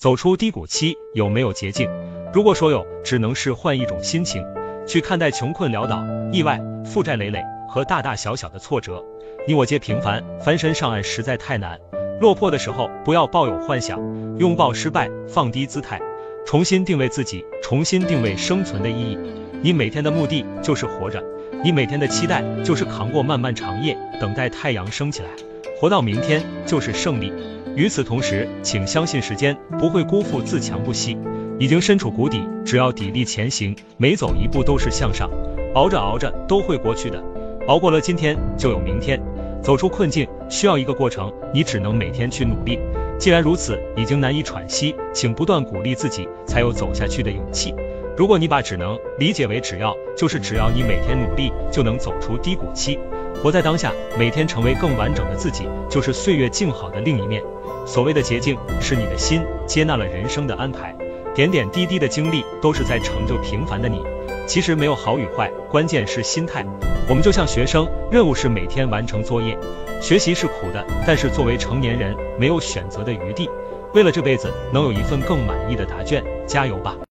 走出低谷期有没有捷径？如果说有，只能是换一种心情去看待穷困潦倒、意外、负债累累和大大小小的挫折。你我皆平凡，翻身上岸实在太难。落魄的时候，不要抱有幻想，拥抱失败，放低姿态，重新定位自己，重新定位生存的意义。你每天的目的就是活着，你每天的期待就是扛过漫漫长夜，等待太阳升起来。活到明天就是胜利。与此同时，请相信时间不会辜负自强不息。已经身处谷底，只要砥砺前行，每走一步都是向上。熬着熬着都会过去的，熬过了今天就有明天。走出困境需要一个过程，你只能每天去努力。既然如此，已经难以喘息，请不断鼓励自己，才有走下去的勇气。如果你把只能理解为只要，就是只要你每天努力，就能走出低谷期。活在当下，每天成为更完整的自己，就是岁月静好的另一面。所谓的捷径，是你的心接纳了人生的安排，点点滴滴的经历都是在成就平凡的你。其实没有好与坏，关键是心态。我们就像学生，任务是每天完成作业，学习是苦的，但是作为成年人，没有选择的余地。为了这辈子能有一份更满意的答卷，加油吧！